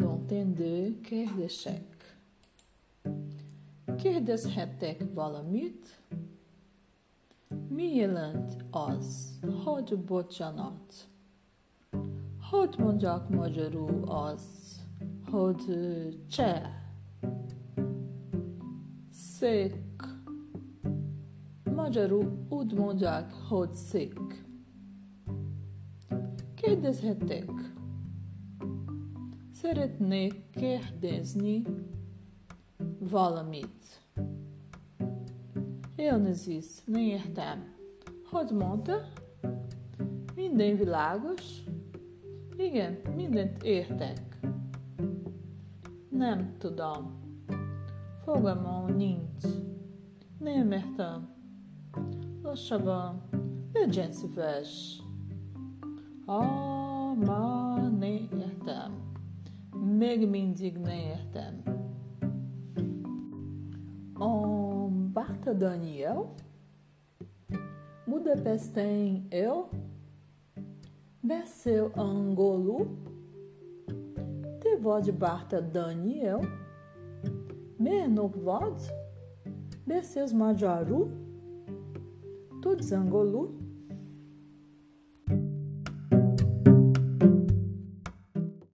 Elegendő kérdések. Kérdezhetek valamit? Mi jelent az, hogy bocsánat? Hogy mondjak magyarul az, hogy cseh? Szék. Magyarul úgy mondják, hogy szék. Kérdezhetek. Szeretnék kérdezni valamit. Elnézést, nem értem. Hogy mondta? Minden világos? Igen, mindent értek. Nem tudom. Fogalmam nincs. Nem értem. Lassabban, legyen szíves. Ah, megmindigneertem. Om Barta Daniel? Budapesten eu? Berseu Angolu? Tevod Barta Daniel? Mernopvod? Berseus Majaru? Tudzangolu?